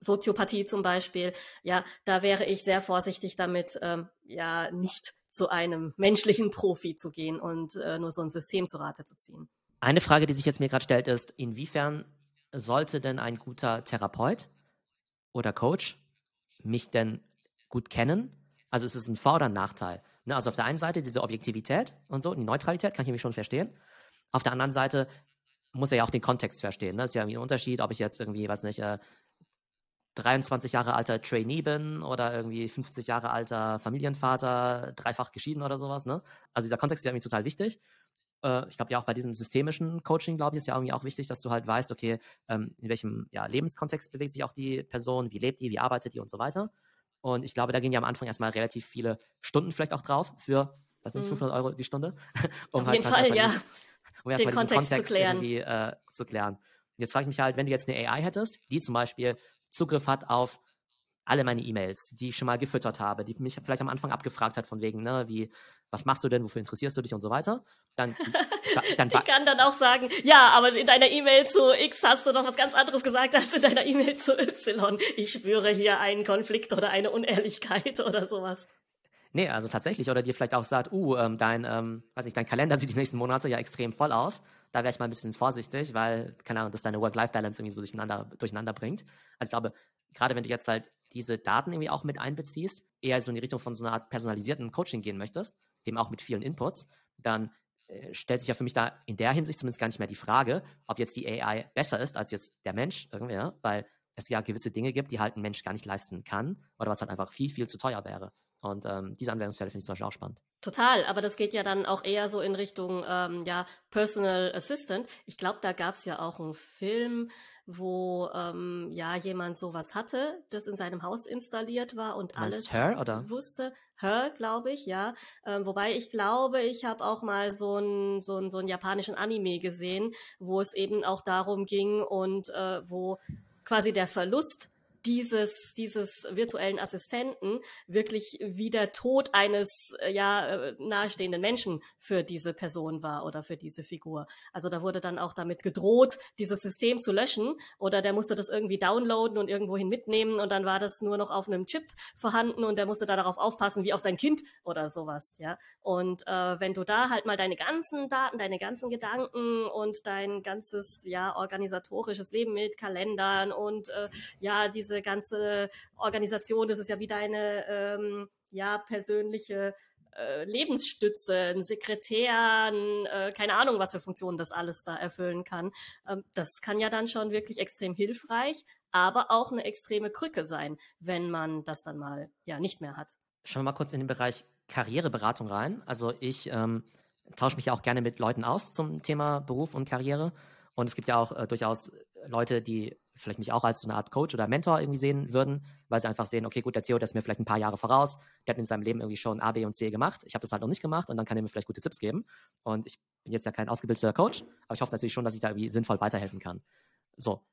Soziopathie zum Beispiel, ja, da wäre ich sehr vorsichtig damit, ähm, ja, nicht zu einem menschlichen Profi zu gehen und äh, nur so ein System zu Rate zu ziehen. Eine Frage, die sich jetzt mir gerade stellt, ist, inwiefern sollte denn ein guter Therapeut oder Coach mich denn gut kennen. Also ist es ein Vor- oder ein Nachteil. Ne? Also auf der einen Seite diese Objektivität und so, die Neutralität kann ich nämlich schon verstehen. Auf der anderen Seite muss er ja auch den Kontext verstehen. Ne? Das ist ja irgendwie ein Unterschied, ob ich jetzt irgendwie, weiß nicht, äh, 23 Jahre alter Trainee bin oder irgendwie 50 Jahre alter Familienvater, dreifach geschieden oder sowas. Ne? Also dieser Kontext ist ja irgendwie total wichtig. Äh, ich glaube ja auch bei diesem systemischen Coaching, glaube ich, ist ja irgendwie auch wichtig, dass du halt weißt, okay, ähm, in welchem ja, Lebenskontext bewegt sich auch die Person, wie lebt die, wie arbeitet die und so weiter. Und ich glaube, da gehen ja am Anfang erstmal relativ viele Stunden vielleicht auch drauf für, was nicht, 500 mhm. Euro die Stunde. um Auf halt, jeden Fall, ja. um erstmal diesen Kontext, Kontext zu klären. irgendwie äh, zu klären. Und jetzt frage ich mich halt, wenn du jetzt eine AI hättest, die zum Beispiel Zugriff hat auf alle meine E-Mails, die ich schon mal gefüttert habe, die mich vielleicht am Anfang abgefragt hat von wegen, ne, wie, was machst du denn, wofür interessierst du dich und so weiter, dann, dann die kann dann auch sagen, ja, aber in deiner E-Mail zu X hast du doch was ganz anderes gesagt als in deiner E-Mail zu Y. Ich spüre hier einen Konflikt oder eine Unehrlichkeit oder sowas. Nee, also tatsächlich. Oder dir vielleicht auch sagt, uh, ähm, dein, ähm, weiß nicht, dein Kalender sieht die nächsten Monate ja extrem voll aus. Da wäre ich mal ein bisschen vorsichtig, weil, keine Ahnung, das deine Work-Life-Balance irgendwie so durcheinander, durcheinander bringt. Also ich glaube, gerade wenn du jetzt halt diese Daten irgendwie auch mit einbeziehst, eher so in die Richtung von so einer Art personalisierten Coaching gehen möchtest, eben auch mit vielen Inputs, dann äh, stellt sich ja für mich da in der Hinsicht zumindest gar nicht mehr die Frage, ob jetzt die AI besser ist als jetzt der Mensch irgendwie, weil es ja gewisse Dinge gibt, die halt ein Mensch gar nicht leisten kann oder was halt einfach viel, viel zu teuer wäre. Und ähm, diese Anwendungsfälle finde ich zum Beispiel auch spannend. Total, aber das geht ja dann auch eher so in Richtung ähm, ja, Personal Assistant. Ich glaube, da gab es ja auch einen Film, wo ähm, ja jemand sowas hatte, das in seinem Haus installiert war und alles Her, oder? wusste. Her, glaube ich, ja. Ähm, wobei ich glaube, ich habe auch mal so einen so so japanischen Anime gesehen, wo es eben auch darum ging und äh, wo quasi der Verlust dieses, dieses virtuellen Assistenten wirklich wie der Tod eines äh, ja äh, nahestehenden Menschen für diese Person war oder für diese Figur. Also da wurde dann auch damit gedroht, dieses System zu löschen oder der musste das irgendwie downloaden und irgendwohin mitnehmen und dann war das nur noch auf einem Chip vorhanden und der musste da darauf aufpassen, wie auf sein Kind oder sowas, ja. Und äh, wenn du da halt mal deine ganzen Daten, deine ganzen Gedanken und dein ganzes ja organisatorisches Leben mit Kalendern und äh, ja diese ganze Organisation, das ist ja wie deine ähm, ja persönliche äh, Lebensstütze, ein Sekretär, ein, äh, keine Ahnung, was für Funktionen das alles da erfüllen kann. Ähm, das kann ja dann schon wirklich extrem hilfreich, aber auch eine extreme Krücke sein, wenn man das dann mal ja nicht mehr hat. Schauen wir mal kurz in den Bereich Karriereberatung rein. Also ich ähm, tausche mich ja auch gerne mit Leuten aus zum Thema Beruf und Karriere. Und es gibt ja auch äh, durchaus Leute, die vielleicht mich auch als so eine Art Coach oder Mentor irgendwie sehen würden, weil sie einfach sehen, okay, gut, der Theo, der ist mir vielleicht ein paar Jahre voraus, der hat in seinem Leben irgendwie schon A, B und C gemacht. Ich habe das halt noch nicht gemacht und dann kann er mir vielleicht gute Tipps geben. Und ich bin jetzt ja kein ausgebildeter Coach, aber ich hoffe natürlich schon, dass ich da irgendwie sinnvoll weiterhelfen kann. So.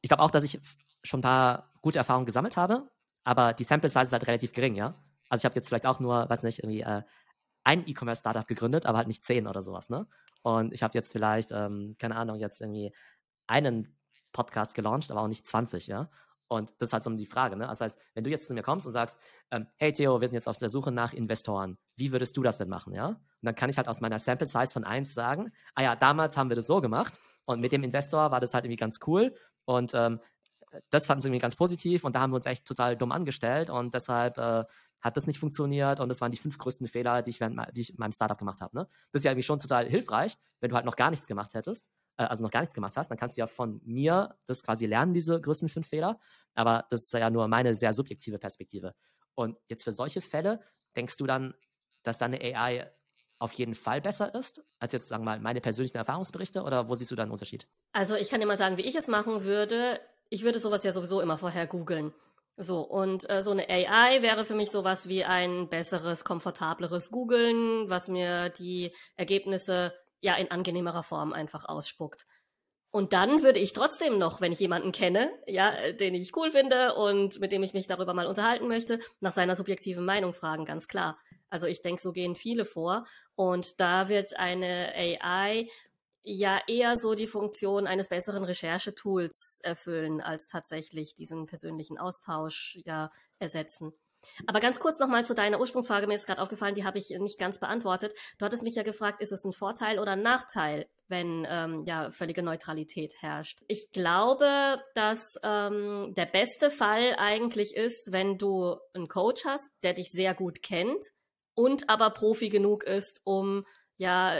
Ich glaube auch, dass ich schon ein paar gute Erfahrungen gesammelt habe, aber die Sample Size ist halt relativ gering, ja. Also ich habe jetzt vielleicht auch nur, weiß nicht, irgendwie äh, ein E-Commerce-Startup gegründet, aber halt nicht zehn oder sowas, ne? Und ich habe jetzt vielleicht, ähm, keine Ahnung, jetzt irgendwie einen Podcast gelauncht, aber auch nicht 20, ja. Und das ist halt so die Frage, ne? Das heißt, wenn du jetzt zu mir kommst und sagst, ähm, hey Theo, wir sind jetzt auf der Suche nach Investoren, wie würdest du das denn machen, ja? Und dann kann ich halt aus meiner Sample Size von 1 sagen, ah ja, damals haben wir das so gemacht und mit dem Investor war das halt irgendwie ganz cool und ähm, das fanden sie irgendwie ganz positiv und da haben wir uns echt total dumm angestellt und deshalb äh, hat das nicht funktioniert und das waren die fünf größten Fehler, die ich, während, die ich in meinem Startup gemacht habe. Ne? Das ist ja irgendwie schon total hilfreich, wenn du halt noch gar nichts gemacht hättest, äh, also noch gar nichts gemacht hast, dann kannst du ja von mir das quasi lernen, diese größten fünf Fehler. Aber das ist ja nur meine sehr subjektive Perspektive. Und jetzt für solche Fälle denkst du dann, dass deine AI auf jeden Fall besser ist, als jetzt, sagen wir mal, meine persönlichen Erfahrungsberichte? Oder wo siehst du da einen Unterschied? Also ich kann dir mal sagen, wie ich es machen würde. Ich würde sowas ja sowieso immer vorher googeln. So, und äh, so eine AI wäre für mich sowas wie ein besseres, komfortableres Googlen, was mir die Ergebnisse ja in angenehmerer Form einfach ausspuckt. Und dann würde ich trotzdem noch, wenn ich jemanden kenne, ja, den ich cool finde und mit dem ich mich darüber mal unterhalten möchte, nach seiner subjektiven Meinung fragen, ganz klar. Also ich denke, so gehen viele vor. Und da wird eine AI ja eher so die Funktion eines besseren Recherchetools erfüllen, als tatsächlich diesen persönlichen Austausch ja ersetzen. Aber ganz kurz nochmal zu deiner Ursprungsfrage, mir ist gerade aufgefallen, die habe ich nicht ganz beantwortet. Du hattest mich ja gefragt, ist es ein Vorteil oder ein Nachteil, wenn ähm, ja völlige Neutralität herrscht? Ich glaube, dass ähm, der beste Fall eigentlich ist, wenn du einen Coach hast, der dich sehr gut kennt und aber Profi genug ist, um ja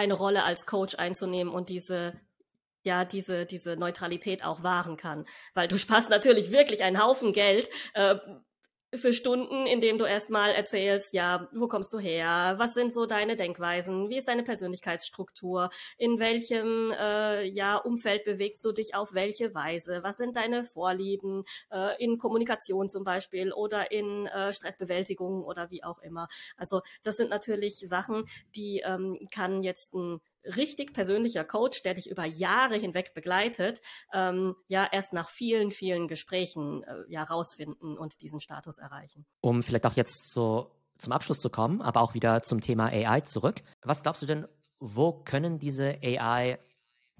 eine Rolle als Coach einzunehmen und diese ja diese diese Neutralität auch wahren kann, weil du sparst natürlich wirklich einen Haufen Geld äh, für Stunden, in dem du erstmal erzählst, ja, wo kommst du her, was sind so deine Denkweisen, wie ist deine Persönlichkeitsstruktur, in welchem äh, ja, Umfeld bewegst du dich auf welche Weise, was sind deine Vorlieben äh, in Kommunikation zum Beispiel oder in äh, Stressbewältigung oder wie auch immer. Also das sind natürlich Sachen, die ähm, kann jetzt ein richtig persönlicher Coach, der dich über Jahre hinweg begleitet, ähm, ja erst nach vielen, vielen Gesprächen äh, ja rausfinden und diesen Status erreichen. Um vielleicht auch jetzt so zum Abschluss zu kommen, aber auch wieder zum Thema AI zurück. Was glaubst du denn, wo können diese AI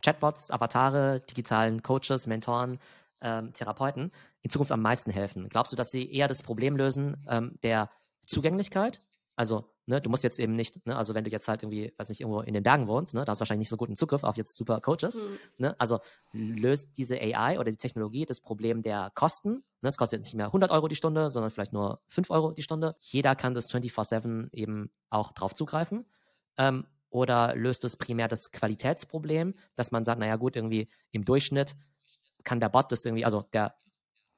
Chatbots, Avatare, digitalen Coaches, Mentoren, ähm, Therapeuten in Zukunft am meisten helfen? Glaubst du, dass sie eher das Problem lösen ähm, der Zugänglichkeit? Also Ne, du musst jetzt eben nicht, ne, also wenn du jetzt halt irgendwie, weiß nicht, irgendwo in den Bergen wohnst, ne, da hast du wahrscheinlich nicht so guten Zugriff auf jetzt super Coaches. Mhm. Ne, also löst diese AI oder die Technologie das Problem der Kosten. Ne, es kostet jetzt nicht mehr 100 Euro die Stunde, sondern vielleicht nur 5 Euro die Stunde. Jeder kann das 24-7 eben auch drauf zugreifen. Ähm, oder löst es primär das Qualitätsproblem, dass man sagt, naja gut, irgendwie im Durchschnitt kann der Bot das irgendwie, also der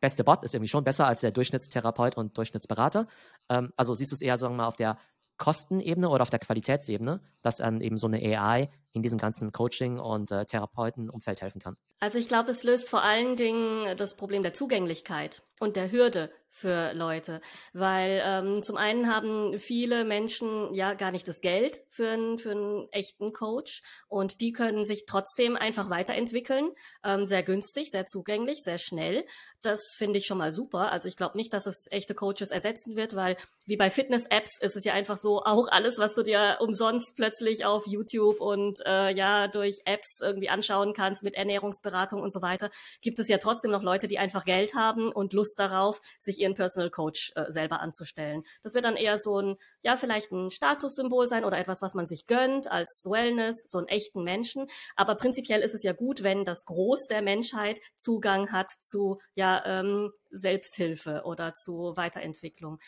beste Bot ist irgendwie schon besser als der Durchschnittstherapeut und Durchschnittsberater. Ähm, also siehst du es eher, sagen wir mal, auf der Kostenebene oder auf der Qualitätsebene, dass dann eben so eine AI in diesem ganzen Coaching- und äh, Therapeutenumfeld helfen kann? Also ich glaube, es löst vor allen Dingen das Problem der Zugänglichkeit und der Hürde für Leute, weil ähm, zum einen haben viele Menschen ja gar nicht das Geld für einen, für einen echten Coach und die können sich trotzdem einfach weiterentwickeln, ähm, sehr günstig, sehr zugänglich, sehr schnell. Das finde ich schon mal super. Also ich glaube nicht, dass es echte Coaches ersetzen wird, weil wie bei Fitness-Apps ist es ja einfach so, auch alles, was du dir umsonst plötzlich auf YouTube und äh, ja durch Apps irgendwie anschauen kannst mit Ernährungsberatung und so weiter, gibt es ja trotzdem noch Leute, die einfach Geld haben und Lust darauf, sich ihren Personal Coach äh, selber anzustellen. Das wird dann eher so ein, ja, vielleicht ein Statussymbol sein oder etwas, was man sich gönnt als Wellness, so einen echten Menschen. Aber prinzipiell ist es ja gut, wenn das Groß der Menschheit Zugang hat zu, ja, ähm, Selbsthilfe oder zu Weiterentwicklung.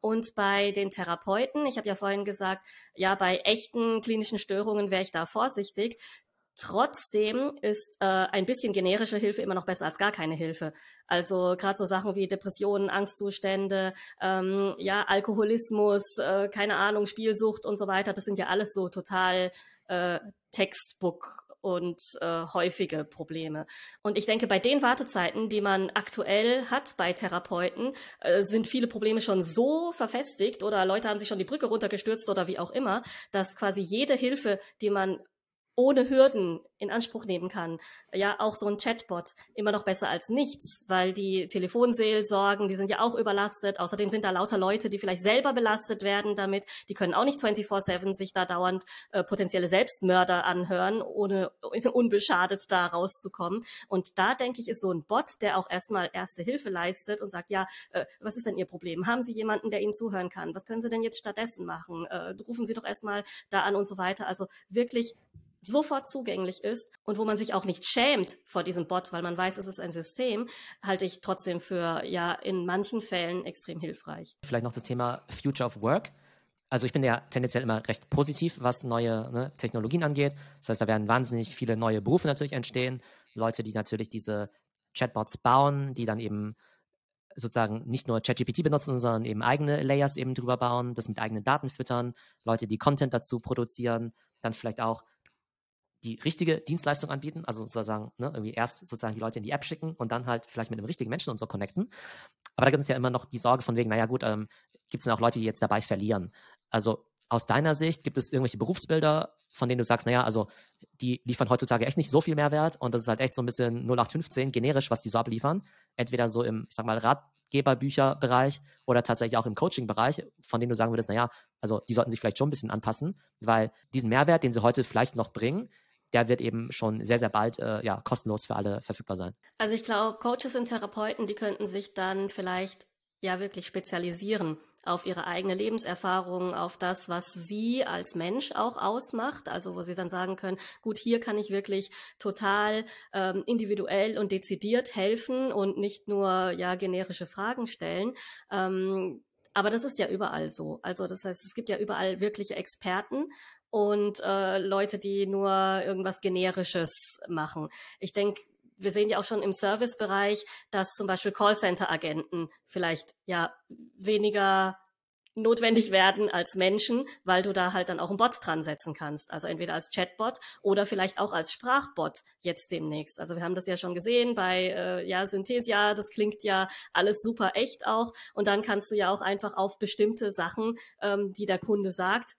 Und bei den Therapeuten, ich habe ja vorhin gesagt, ja, bei echten klinischen Störungen wäre ich da vorsichtig. Trotzdem ist äh, ein bisschen generische Hilfe immer noch besser als gar keine Hilfe. Also gerade so Sachen wie Depressionen, Angstzustände, ähm, ja Alkoholismus, äh, keine Ahnung, Spielsucht und so weiter. Das sind ja alles so total äh, Textbook und äh, häufige Probleme. Und ich denke, bei den Wartezeiten, die man aktuell hat bei Therapeuten, äh, sind viele Probleme schon so verfestigt oder Leute haben sich schon die Brücke runtergestürzt oder wie auch immer, dass quasi jede Hilfe, die man ohne Hürden in Anspruch nehmen kann. Ja, auch so ein Chatbot immer noch besser als nichts, weil die Telefonseelsorgen, die sind ja auch überlastet. Außerdem sind da lauter Leute, die vielleicht selber belastet werden damit. Die können auch nicht 24-7 sich da dauernd äh, potenzielle Selbstmörder anhören, ohne unbeschadet da rauszukommen. Und da denke ich, ist so ein Bot, der auch erstmal erste Hilfe leistet und sagt, ja, äh, was ist denn Ihr Problem? Haben Sie jemanden, der Ihnen zuhören kann? Was können Sie denn jetzt stattdessen machen? Äh, rufen Sie doch erstmal da an und so weiter. Also wirklich sofort zugänglich ist und wo man sich auch nicht schämt vor diesem Bot, weil man weiß, es ist ein System, halte ich trotzdem für ja in manchen Fällen extrem hilfreich. Vielleicht noch das Thema Future of Work. Also ich bin ja tendenziell immer recht positiv, was neue ne, Technologien angeht. Das heißt, da werden wahnsinnig viele neue Berufe natürlich entstehen. Leute, die natürlich diese Chatbots bauen, die dann eben sozusagen nicht nur ChatGPT benutzen, sondern eben eigene Layers eben drüber bauen, das mit eigenen Daten füttern, Leute, die Content dazu produzieren, dann vielleicht auch die richtige Dienstleistung anbieten, also sozusagen ne, irgendwie erst sozusagen die Leute in die App schicken und dann halt vielleicht mit einem richtigen Menschen und so connecten. Aber da gibt es ja immer noch die Sorge von wegen, naja gut, ähm, gibt es dann auch Leute, die jetzt dabei verlieren. Also aus deiner Sicht gibt es irgendwelche Berufsbilder, von denen du sagst, naja, also die liefern heutzutage echt nicht so viel Mehrwert und das ist halt echt so ein bisschen 0815 generisch, was die so abliefern. Entweder so im, ich sag mal, Ratgeberbücherbereich oder tatsächlich auch im Coaching-Bereich, von denen du sagen würdest, naja, also die sollten sich vielleicht schon ein bisschen anpassen, weil diesen Mehrwert, den sie heute vielleicht noch bringen, der wird eben schon sehr, sehr bald äh, ja, kostenlos für alle verfügbar sein. Also ich glaube, Coaches und Therapeuten, die könnten sich dann vielleicht ja wirklich spezialisieren auf ihre eigene Lebenserfahrung, auf das, was sie als Mensch auch ausmacht. Also wo sie dann sagen können, gut, hier kann ich wirklich total ähm, individuell und dezidiert helfen und nicht nur ja generische Fragen stellen. Ähm, aber das ist ja überall so. Also das heißt, es gibt ja überall wirkliche Experten und äh, Leute, die nur irgendwas Generisches machen. Ich denke, wir sehen ja auch schon im Servicebereich, dass zum Beispiel Callcenter-Agenten vielleicht ja weniger notwendig werden als Menschen, weil du da halt dann auch einen Bot dran setzen kannst. Also entweder als Chatbot oder vielleicht auch als Sprachbot jetzt demnächst. Also wir haben das ja schon gesehen bei äh, ja Synthesia, das klingt ja alles super echt auch. Und dann kannst du ja auch einfach auf bestimmte Sachen, ähm, die der Kunde sagt,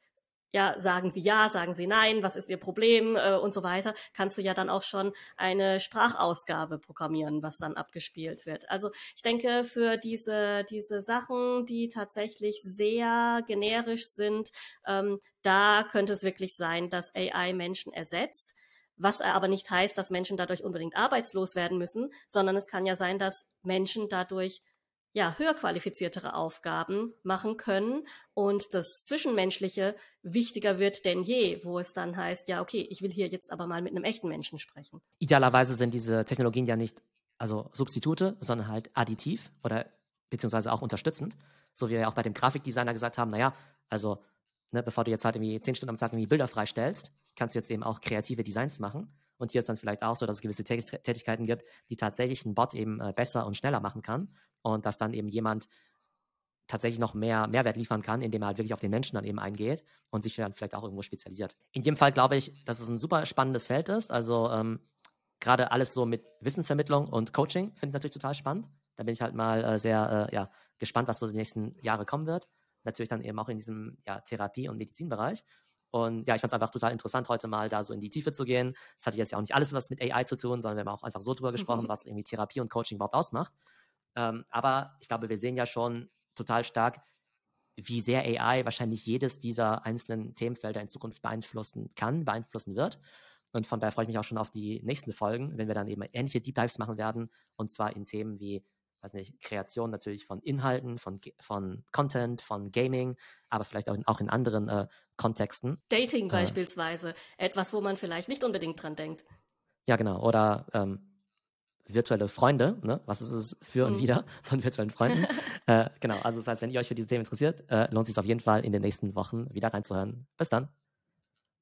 ja, sagen Sie ja, sagen Sie nein, was ist Ihr Problem äh, und so weiter, kannst du ja dann auch schon eine Sprachausgabe programmieren, was dann abgespielt wird. Also ich denke, für diese, diese Sachen, die tatsächlich sehr generisch sind, ähm, da könnte es wirklich sein, dass AI Menschen ersetzt. Was aber nicht heißt, dass Menschen dadurch unbedingt arbeitslos werden müssen, sondern es kann ja sein, dass Menschen dadurch ja, höher qualifiziertere Aufgaben machen können und das Zwischenmenschliche wichtiger wird denn je, wo es dann heißt, ja, okay, ich will hier jetzt aber mal mit einem echten Menschen sprechen. Idealerweise sind diese Technologien ja nicht also Substitute, sondern halt additiv oder beziehungsweise auch unterstützend. So wie wir ja auch bei dem Grafikdesigner gesagt haben, naja, also ne, bevor du jetzt halt irgendwie zehn Stunden am Tag irgendwie Bilder freistellst, kannst du jetzt eben auch kreative Designs machen. Und hier ist dann vielleicht auch so, dass es gewisse Tätigkeiten gibt, die tatsächlich ein Bot eben äh, besser und schneller machen kann und dass dann eben jemand tatsächlich noch mehr Mehrwert liefern kann, indem er halt wirklich auf den Menschen dann eben eingeht und sich dann vielleicht auch irgendwo spezialisiert. In jedem Fall glaube ich, dass es ein super spannendes Feld ist. Also ähm, gerade alles so mit Wissensvermittlung und Coaching finde ich natürlich total spannend. Da bin ich halt mal äh, sehr äh, ja, gespannt, was so die nächsten Jahre kommen wird. Natürlich dann eben auch in diesem ja, Therapie- und Medizinbereich. Und ja, ich fand es einfach total interessant, heute mal da so in die Tiefe zu gehen. Es hatte jetzt ja auch nicht alles was mit AI zu tun, sondern wir haben auch einfach so drüber gesprochen, mhm. was irgendwie Therapie und Coaching überhaupt ausmacht. Ähm, aber ich glaube, wir sehen ja schon total stark, wie sehr AI wahrscheinlich jedes dieser einzelnen Themenfelder in Zukunft beeinflussen kann, beeinflussen wird. Und von daher freue ich mich auch schon auf die nächsten Folgen, wenn wir dann eben ähnliche Deep Dives machen werden. Und zwar in Themen wie, weiß nicht, Kreation natürlich von Inhalten, von, von Content, von Gaming, aber vielleicht auch in, auch in anderen äh, Kontexten. Dating äh, beispielsweise. Etwas, wo man vielleicht nicht unbedingt dran denkt. Ja, genau. Oder ähm, virtuelle Freunde, ne? was ist es für und mhm. wieder von virtuellen Freunden. äh, genau, also das heißt, wenn ihr euch für diese Themen interessiert, äh, lohnt es sich auf jeden Fall in den nächsten Wochen wieder reinzuhören. Bis dann.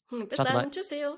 Hm, bis Ciao dann. Tschüss, Theo.